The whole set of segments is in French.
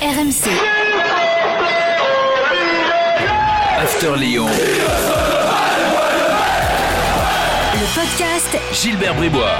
RMC. After Lyon. Le podcast Gilbert Bribois.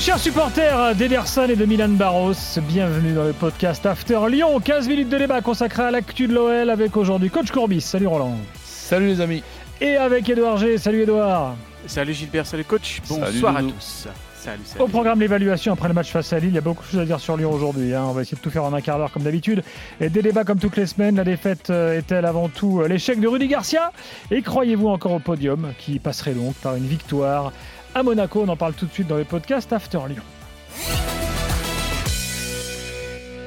Chers supporters d'Ederson et de Milan Barros, bienvenue dans le podcast After Lyon. 15 minutes de débat consacré à l'actu de l'OL avec aujourd'hui Coach Courbis. Salut Roland. Salut les amis. Et avec Edouard G. Salut Edouard. Salut Gilbert, salut coach. Bonsoir Salut, à tous. Salut, salut. Au programme l'évaluation après le match face à Lille, il y a beaucoup de choses à dire sur Lyon aujourd'hui. hein. On va essayer de tout faire en un quart d'heure comme d'habitude. Et des débats comme toutes les semaines. La défaite euh, est-elle avant tout euh, l'échec de Rudy Garcia? Et croyez-vous encore au podium qui passerait donc par une victoire à Monaco? On en parle tout de suite dans les podcasts After Lyon.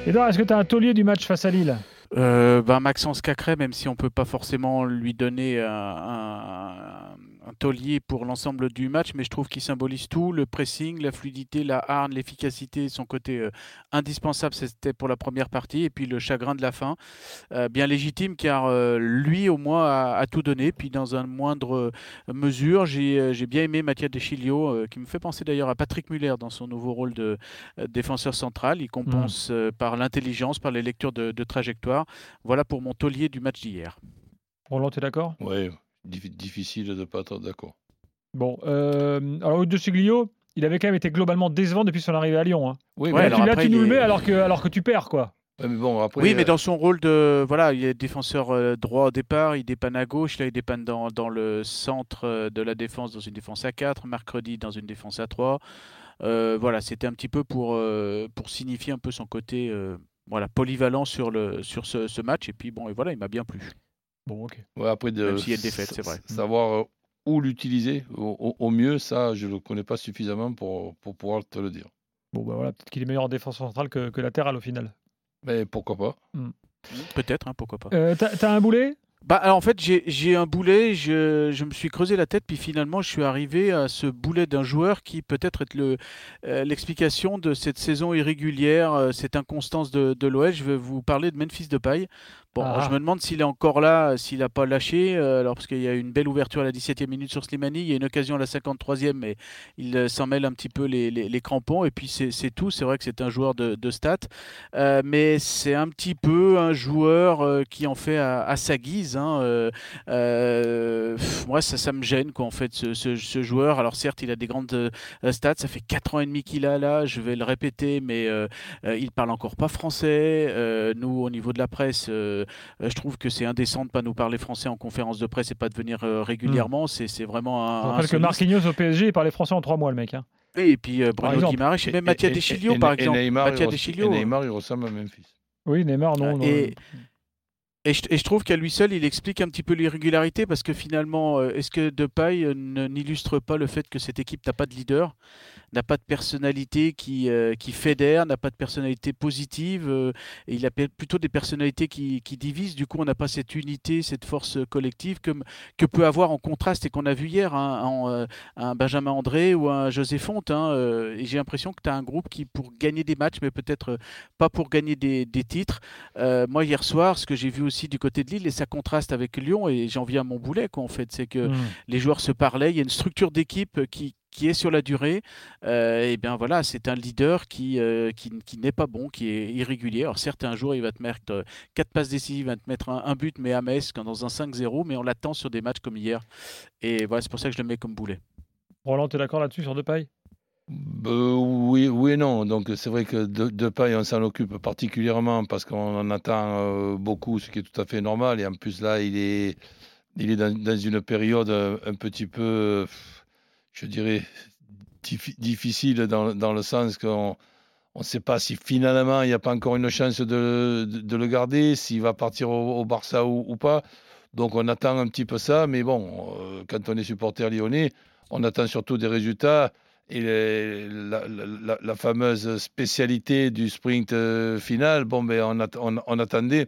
Edouard, est-ce que tu as un taulier du match face à Lille? Euh, ben, Maxence Cacré, même si on peut pas forcément lui donner un, un- un taulier pour l'ensemble du match, mais je trouve qu'il symbolise tout, le pressing, la fluidité, la harne, l'efficacité, son côté euh, indispensable, c'était pour la première partie, et puis le chagrin de la fin, Euh, bien légitime, car euh, lui au moins a, a tout donné, puis dans une moindre mesure, j'ai bien aimé Mathias Deschilio, euh, qui me fait penser d'ailleurs à Patrick Muller dans son nouveau rôle de euh, défenseur central, il compense euh, par l'intelligence, par les lectures de, de trajectoire, voilà pour mon taulier du match d'hier. Roland, tu es d'accord? Oui, difficile de ne pas être d'accord. Bon, euh, alors de Siglio, il avait quand même été globalement décevant depuis son arrivée à Lyon. hein. Oui, Ouais, là, mais, tu, là, après, tu nous le mets alors que, alors que tu perds, quoi. ouais, mais bon, après. oui, mais euh, dans son rôle de. Voilà, il est défenseur euh, droit au départ, il dépanne à gauche, là il dépanne dans, dans le centre euh, de la défense, dans une défense à 4, mercredi dans une défense à 3. Euh, voilà, c'était un petit peu pour, euh, pour signifier un peu son côté euh, voilà, polyvalent sur, le, sur ce, ce match. Et puis bon, et voilà, il m'a bien plu. Bon, ok. ouais, après de Même s'il y a une défaite, c'est vrai. s- Savoir euh, où l'utiliser au, mieux, ça, je ne le connais pas suffisamment pour, pour pouvoir te le dire. Bon, bah voilà, peut-être qu'il est meilleur en défense centrale que, que latéral au final. Mais pourquoi pas Peut-être, hein, pourquoi pas. Euh, T'as t'as un boulet? Bah, alors, en fait, j'ai j'ai un boulet, je, je me suis creusé la tête, puis finalement, je suis arrivé à ce boulet d'un joueur qui peut-être est le, euh, l'explication de cette saison irrégulière, euh, cette inconstance de, de l'OL. Je vais vous parler de Memphis Depay. Bon, Ah. je me demande s'il est encore là, s'il n'a pas lâché, euh, alors parce qu'il y a une belle ouverture à la 17e minute sur Slimani, il y a une occasion à la 53e, mais il euh, s'en mêle un petit peu les, les- les crampons, et puis c'est tout. C'est vrai que c'est un joueur de, de stats, euh, mais c'est un petit peu un joueur qui en fait à, à sa guise. hein, pff, moi, ça, ça me gêne, quoi, en fait, ce, ce- ce joueur. Alors, certes, il a des grandes stats. Ça fait 4 ans et demi qu'il a là. Je vais le répéter, mais il parle encore pas français. Nous, au niveau de la presse, je trouve que c'est indécent de ne pas nous parler français en conférence de presse et pas de venir euh, régulièrement. C'est c'est vraiment Je un. rappelle un que. Marquinhos au PSG, il parlait français en trois mois, le mec. hein. Et puis euh, Bruno. Guimaraes et même Et- Mathias et- Deschilio, et- par et exemple. Neymar, il Mathias Deschilio. et Neymar, il ressemble à Memphis. Oui, Neymar, non. non. Et- Et je, et je trouve qu'à lui seul, il explique un petit peu l'irrégularité parce que finalement, euh, est-ce que Depay euh, ne- n'illustre pas le fait que cette équipe n'a pas de leader, n'a pas de personnalité qui, euh, qui fédère, n'a pas de personnalité positive euh, et il a plutôt des personnalités qui, qui divisent. Du coup, on n'a pas cette unité, cette force collective que, que peut avoir en contraste et qu'on a vu hier hein, en, euh, un Benjamin André ou un José Fonte. hein, et j'ai l'impression que tu as un groupe qui, pour gagner des matchs, mais peut-être pas pour gagner des, des titres, moi, hier soir, ce que j'ai vu aussi du côté de Lille, et ça contraste avec Lyon, et j'en viens à mon boulet, quoi, en fait, c'est que Hmm. les joueurs se parlaient, il y a une structure d'équipe qui, qui est sur la durée, euh, et bien voilà, c'est un leader qui, euh, qui, qui n'est pas bon, qui est irrégulier. Alors certes, un jour, il va te mettre euh, quatre passes décisives, il va te mettre un, un but, mais à Metz, quand dans un 5-0, mais on l'attend sur des matchs comme hier. Et voilà, c'est pour ça que je le mets comme boulet. Roland, tu es d'accord là-dessus sur Depay? Euh, oui, oui et non. Donc c'est vrai que de, Depay, on s'en occupe particulièrement parce qu'on en attend euh, beaucoup, ce qui est tout à fait normal. Et en plus là, il est, il est dans, dans une période euh, un petit peu, euh, je dirais, diffi- difficile dans, dans le sens qu'on on ne sait pas si finalement il n'y a pas encore une chance de, de, le garder, s'il va partir au, Barça ou, pas. Donc on attend un petit peu ça. Mais bon, euh, quand on est supporter lyonnais, on attend surtout des résultats. Et la, fameuse spécialité du sprint euh, final, bon, ben, on attendait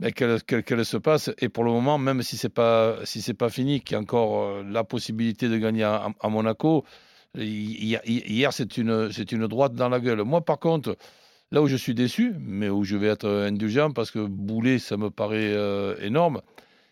ben, qu'elle se passe. Et pour le moment, même si ce n'est pas, si pas fini, qu'il y a encore euh, la possibilité de gagner à, Monaco, hi- hi- hier, c'est une, une droite dans la gueule. Moi, par contre, là où je suis déçu, mais où je vais être indulgent, parce que Boulet, ça me paraît euh, énorme,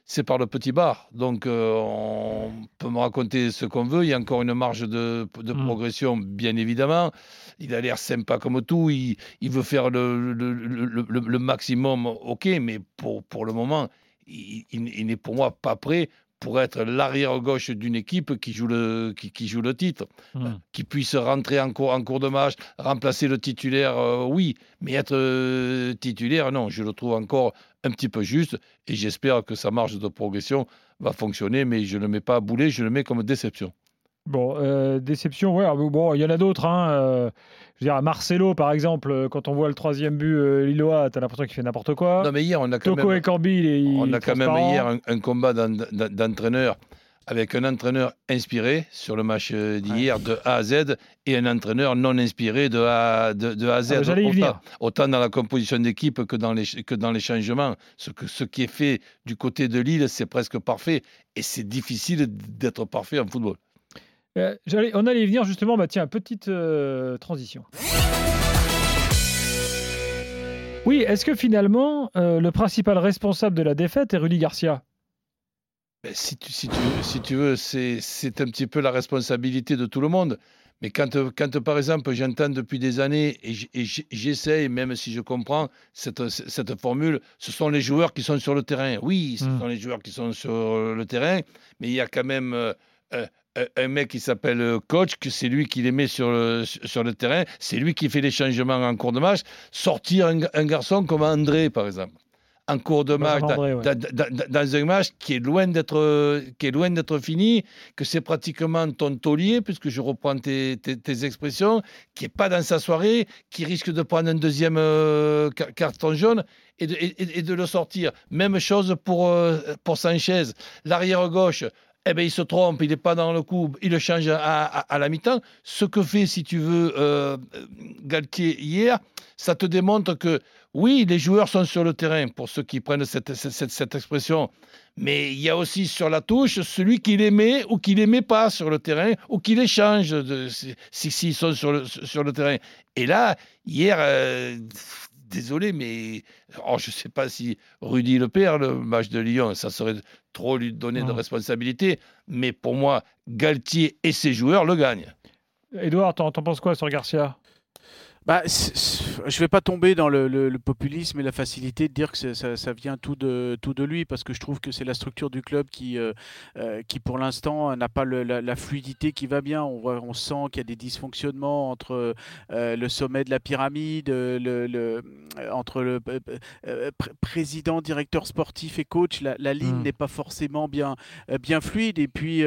c'est par le petit bar. Donc, euh, on peut me raconter ce qu'on veut. Il y a encore une marge de, de Mm. progression, bien évidemment. Il a l'air sympa comme tout. Il, il veut faire le, le- le- le- le- le maximum, ok, mais pour, pour le moment, il n'est pour moi pas prêt pour être l'arrière gauche d'une équipe qui joue le, qui, qui joue le titre Hmm. qui puisse rentrer en cours, en cours de match, remplacer le titulaire, euh, oui, mais être euh, titulaire, non, je le trouve encore un petit peu juste et j'espère que sa marge de progression va fonctionner, mais je ne le mets pas à bouler, je le mets comme déception. Bon, euh, déception, ouais. ah, Bon, il y en a d'autres. Hein, euh, je veux dire, Marcelo, par exemple, euh, quand on voit le troisième but euh, Lillois, t'as l'impression qu'il fait n'importe quoi. Non, mais hier, on a quand Toko même, et Corby, il est il on est a quand même hier un, un combat d'en- d'en- d'entraîneurs avec un entraîneur inspiré sur le match d'hier de A à Z et un entraîneur non inspiré de A, de, de A à Z. Ah, autant, venir. autant dans la composition d'équipe que, dans les, que dans les changements. Ce, que, ce qui est fait du côté de Lille, c'est presque parfait. Et c'est difficile d'être parfait en football. Euh, on allait y venir justement, bah tiens, petite euh, transition. Oui, est-ce que finalement, euh, le principal responsable de la défaite est Rudy Garcia? Ben, si, tu, si, tu, si tu veux, c'est un petit peu la responsabilité de tout le monde. Mais quand, quand par exemple, j'entends depuis des années et j'essaye, même si je comprends cette, cette formule, ce sont les joueurs qui sont sur le terrain. Oui, ce Mm. sont les joueurs qui sont sur le terrain, mais il y a quand même euh, un, mec qui s'appelle euh, coach, que c'est lui qui les met sur le, sur le terrain, c'est lui qui fait les changements en cours de match. Sortir un, un garçon comme André, par exemple, en cours de match, ouais. dans, dans- dans- dans un match qui est loin d'être euh, qui est loin d'être fini, que c'est pratiquement ton taulier, puisque je reprends tes, tes- tes expressions, qui est pas dans sa soirée, qui risque de prendre un deuxième euh, car- carton jaune et de, et- et de le sortir. Même chose pour, euh, pour Sanchez, l'arrière gauche. Eh ben, il se trompe, il n'est pas dans le coup, il le change à, à- la mi-temps. Ce que fait, si tu veux, euh, Galtier hier, ça te démontre que oui, les joueurs sont sur le terrain, pour ceux qui prennent cette, cette- cette- expression. Mais il y a aussi sur la touche celui qui les met ou qui les met pas sur le terrain ou qui les change de- si- si- s'ils sont sur le, sur le terrain. Et là, hier, euh, désolé, mais oh, je ne sais pas si Rudy le perd, le match de Lyon, ça serait trop lui donner de responsabilité. Mais pour moi, Galtier et ses joueurs le gagnent. Edouard, t'en penses quoi sur Garcia? Bah, je vais pas tomber dans le, le- le populisme et la facilité de dire que ça, ça vient tout de, tout de lui, parce que je trouve que c'est la structure du club qui, euh, euh, qui pour l'instant, n'a pas le- la, la fluidité qui va bien. On, voit, on sent qu'il y a des dysfonctionnements entre euh, le sommet de la pyramide, le, entre le euh, pr- président, directeur sportif et coach. La, la ligne Mm. n'est pas forcément bien, bien fluide, et puis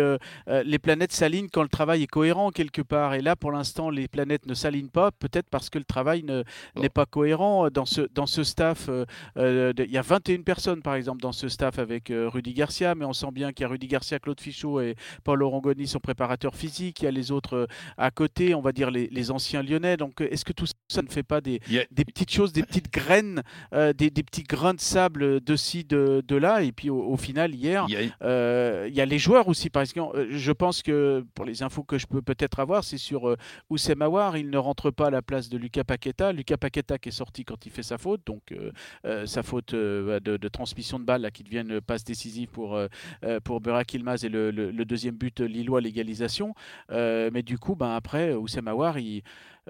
les planètes s'alignent quand le travail est cohérent quelque part. Et là, pour l'instant, les planètes ne s'alignent pas, peut-être parce que le travail ne- n'est pas cohérent. Dans ce, dans ce staff, euh, euh, de- il y a 21 personnes, par exemple, dans ce staff avec euh, Rudy Garcia, mais on sent bien qu'il y a Rudy Garcia, Claude Fichot et Paul Orangoni, son préparateur physique. Il y a les autres euh, à côté, on va dire les, les anciens lyonnais. Donc, euh, est-ce que tout ça ne fait pas des, petites choses, des petites graines, euh, des, des petits grains de sable de ci, de, de là? Et puis, au, au final, hier, il y a- euh, il y a les joueurs aussi, par exemple. euh, Je pense que pour les infos que je peux peut-être avoir, c'est sur euh, Oussem Aouar. Il ne rentre pas à la place de Lucas Paqueta. Lucas Paqueta qui est sorti quand il fait sa faute, donc euh, euh, sa faute euh, de, de transmission de balle là, qui devient une passe décisive pour, pour Burak Ilmaz et le, le- le deuxième but lillois, l'égalisation. Mais du coup, ben, après, Oussem Aouar, il.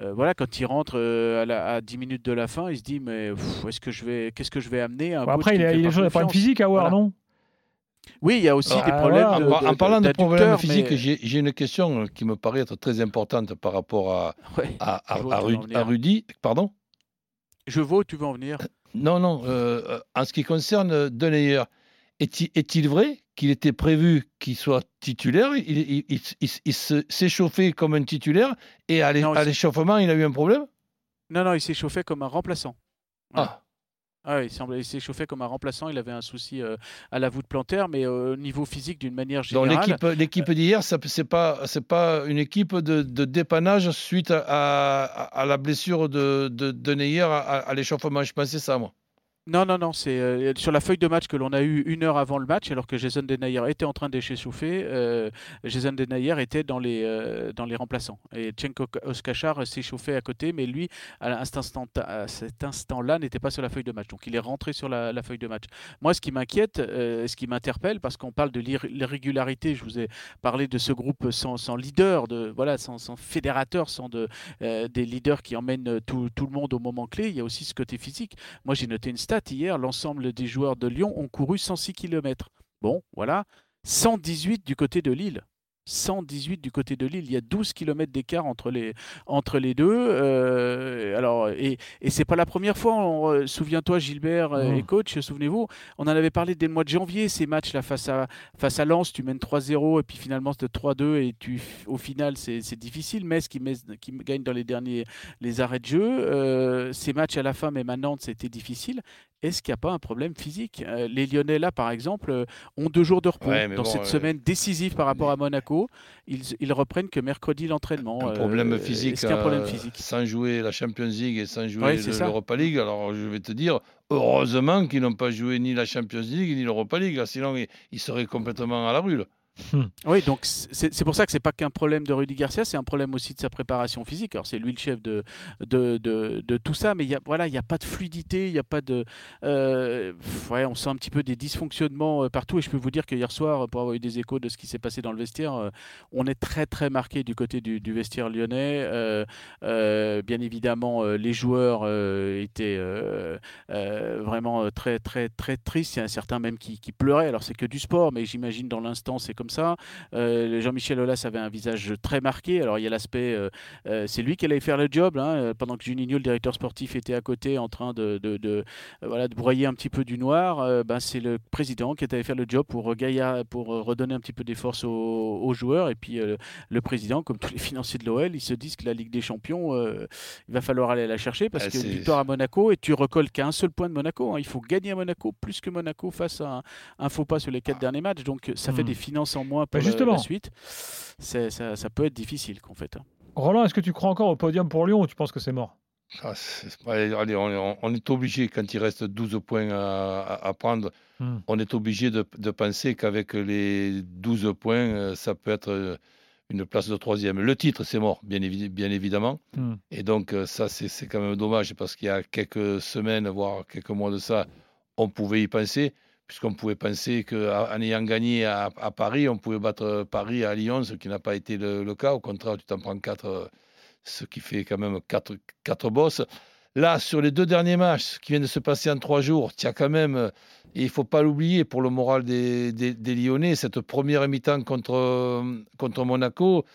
euh, voilà, quand il rentre euh, à, la- à 10 minutes de la fin, il se dit mais est-ce que je vais, qu'est-ce que je vais amener? Un Après, il a, il pas des problèmes confiance physiques à voir, Voilà. non? Oui, il y a aussi Ah, des voilà. problèmes En- de, en, de- en parlant de problèmes physiques, mais- j'ai une question qui me paraît être très importante par rapport à, Ouais. à, à- à Rudy. Pardon? Je vois où tu veux en venir. Non, non. euh, euh, en ce qui concerne Denayer, est-il vrai qu'il était prévu qu'il soit titulaire? Il, il- il- il- chauffé comme un titulaire et à l'échauffement, il a eu un problème? Non, non, il chauffé comme un remplaçant. Voilà. Ah, Ah, il semblait- s'est chauffé comme un remplaçant. Il avait un souci euh, à la voûte plantaire, mais euh, au niveau physique, d'une manière générale. l'équipe l'équipe d'hier, ça c'est pas une équipe de, de dépannage suite à, à- à la blessure de, de, à, à l'échauffement. Je pensais ça, moi. Non, non, non, c'est euh, sur la feuille de match que l'on a eu une heure avant le match, alors que Jason Denayer était en train d'échauffer. Euh, Jason Denayer était dans les, euh, dans les remplaçants. Et Tchenko Oskachar s'échauffait à côté, mais lui, à, cet instant-là, n'était pas sur la feuille de match. Donc il est rentré sur la, feuille de match. Moi, ce qui m'inquiète, euh, ce qui m'interpelle, parce qu'on parle de l'irr- l'irrégularité, je vous ai parlé de ce groupe sans, leader, de, voilà, sans, fédérateur, sans de, des leaders qui emmènent tout, tout le monde au moment clé. Il y a aussi ce côté physique. Moi, j'ai noté une stat hier, l'ensemble des joueurs de Lyon ont couru 106 km. Bon, voilà. 118 du côté de Lille. 118 du côté de Lille. Il y a 12 km d'écart entre les, entre les deux. Euh, alors, et, et c'est pas la première fois. euh, Souviens-toi, Gilbert euh, et Mm. coach, souvenez-vous, on en avait parlé dès le mois de janvier, ces matchs-là face à, face à Lens, tu mènes 3-0 et puis finalement c'est 3-2 et tu, au final c'est c'est difficile. Metz qui, met- qui gagne dans les derniers les arrêts de jeu. Euh, ces matchs à la fin, même à Nantes, c'était difficile. Est-ce qu'il n'y a pas un problème physique? Euh, Les Lyonnais, là, par exemple, euh, ont deux jours de repos Ouais, dans bon, cette euh, semaine décisive par rapport à Monaco. Ils, ils reprennent que mercredi l'entraînement. un problème physique, Est-ce qu'il y a un problème physique? sans jouer la Champions League et sans jouer Ouais, le- l'Europa League. Alors je vais te dire, heureusement qu'ils n'ont pas joué ni la Champions League ni l'Europa League. Sinon, ils, seraient complètement à la brûle. Oui, donc c'est pour ça que c'est pas qu'un problème de Rudy Garcia, c'est un problème aussi de sa préparation physique. Alors c'est lui le chef de, de, de, tout ça, mais il n'y a pas de fluidité, il n'y a pas de... euh, ouais, on sent un petit peu des dysfonctionnements euh, partout, et je peux vous dire que hier soir, pour avoir eu des échos de ce qui s'est passé dans le vestiaire, euh, on est très très marqué du côté du, vestiaire lyonnais. Bien évidemment, les joueurs étaient vraiment très très très tristes. Il y a certains même qui, qui pleuraient. Alors c'est que du sport, mais j'imagine dans l'instant c'est comme ça. Euh, Jean-Michel Aulas avait un visage très marqué. Alors il y a l'aspect, euh, euh, c'est lui qui allait faire le job, hein, pendant que Juninho, le directeur sportif, était à côté en train de, de, de, voilà, de broyer un petit peu du noir. ben, c'est le président qui est allé faire le job pour, regailla- pour redonner un petit peu des forces aux, aux joueurs. Et puis le président, comme tous les financiers de l'OL, ils se disent que la Ligue des Champions, il va falloir aller la chercher parce Ah, que victoire à Monaco et tu recolles qu'à un seul point de Monaco. hein. Il faut gagner à Monaco plus que Monaco face à un, un faux pas sur les quatre derniers matchs. Donc ça fait Hmm. des finances en moins pour Bah, la- justement. la suite. Ça, ça peut être difficile qu'en fait. hein. Roland, est-ce que tu crois encore au podium pour Lyon ou tu penses que c'est mort? Ah, allez, allez, on, est obligé, quand il reste 12 points à, prendre, Hmm. on est obligé de, de penser qu'avec les 12 points, euh, ça peut être euh, une place de troisième. Le titre, c'est mort, bien, évi- bien évidemment. Hmm. Et donc, euh, ça, c'est c'est quand même dommage parce qu'il y a quelques semaines, voire quelques mois de ça, on pouvait y penser, puisqu'on pouvait penser qu'en ayant gagné à, Paris, on pouvait battre Paris à Lyon, ce qui n'a pas été le, cas. Au contraire, tu t'en prends quatre, euh, ce qui fait quand même quatre, bosses. Là, sur les deux derniers matchs qui viennent de se passer en trois jours, as quand même, euh, et il ne faut pas l'oublier pour le moral des, des- des Lyonnais, cette première mi-temps contre, euh, contre Monaco,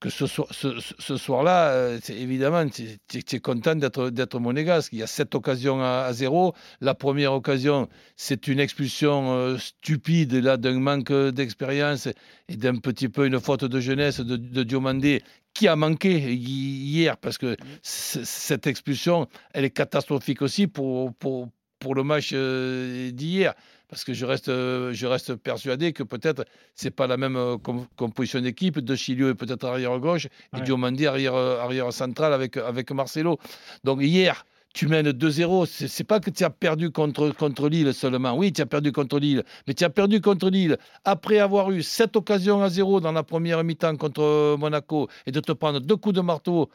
que ce, soir- ce, ce- ce soir-là, euh, évidemment, tu es, content d'être monégasque. Il y a sept occasions à, à zéro. La première occasion, c'est une expulsion euh, stupide là d'un manque d'expérience et d'un petit peu une faute de jeunesse de, de Diomandé qui a manqué hi- hier parce que cette expulsion, elle est catastrophique aussi pour, pour, pour le match euh, d'hier. Parce que je reste, euh, je reste persuadé que peut-être c'est pas la même euh, com- composition d'équipe. De Chilio est peut-être arrière gauche et Ouais. Diomandé arrière, euh, arrière central avec, avec Marcelo. Donc hier, tu mènes 2-0. C'est pas que tu as perdu contre, contre Lille seulement. Oui, tu as perdu contre Lille. Mais tu as perdu contre Lille après avoir eu sept occasions à zéro dans la première mi-temps contre euh, Monaco et de te prendre deux coups de marteau,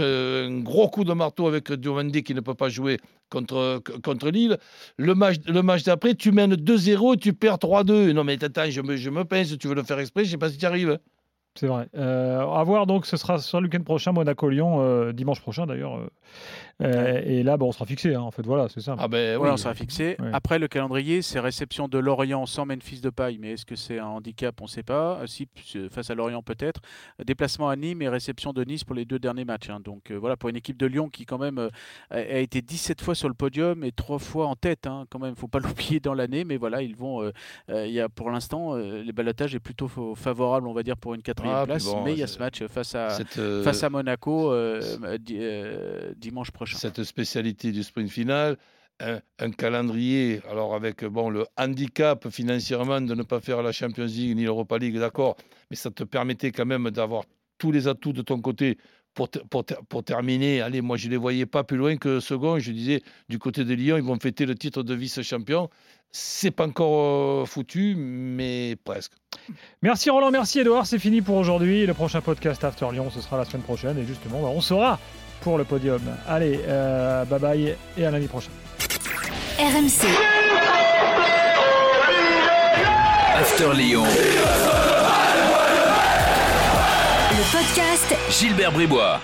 euh, un gros coup de marteau avec Diomandé qui ne peut pas jouer contre, contre Lille. Le match, le match d'après, tu mènes 2-0 et tu perds 3-2. Non, mais attends, je me, je me pince, tu veux le faire exprès, je sais pas si tu arrives. C'est vrai. Euh, à voir donc, ce sera sur le week-end prochain, Monaco-Lyon, euh, dimanche prochain d'ailleurs. euh. Euh, et là, bon, on sera fixé, hein, en fait, voilà, c'est ça. Ah ben Voilà, oui. on sera fixé. Ouais. Après, le calendrier, c'est réception de Lorient sans Memphis de paille. Mais est-ce que c'est un handicap? On ne sait pas. Si, face à Lorient, peut-être. Déplacement à Nîmes et réception de Nice pour les deux derniers matchs. hein. Donc euh, voilà, pour une équipe de Lyon qui, quand même, euh, a, été 17 fois sur le podium et 3 fois en tête. hein. Quand même, il ne faut pas l'oublier dans l'année. Mais voilà, ils vont. euh, euh, il y a, pour l'instant, euh, le balotage est plutôt fa- favorable, on va dire, pour une quatrième Ah, place. bon, mais il y a ce match face à, Cette, euh, face à Monaco euh, di- euh, dimanche prochain. Cette spécialité du sprint final, un, un calendrier, alors avec bon, le handicap financièrement de ne pas faire la Champions League ni l'Europa League, d'accord, mais ça te permettait quand même d'avoir tous les atouts de ton côté pour, pour, pour, terminer, allez, moi je ne les voyais pas plus loin que second. Je disais, du côté de Lyon, ils vont fêter le titre de vice-champion. C'est pas encore euh, foutu, mais presque. Merci Roland, merci Edouard, c'est fini pour aujourd'hui. Le prochain podcast After Lyon, ce sera la semaine prochaine. Et justement, bah, on saura pour le podium. Allez, euh, bye bye et à lundi prochain. RMC. After Lyon. Le podcast Gilbert Bribois.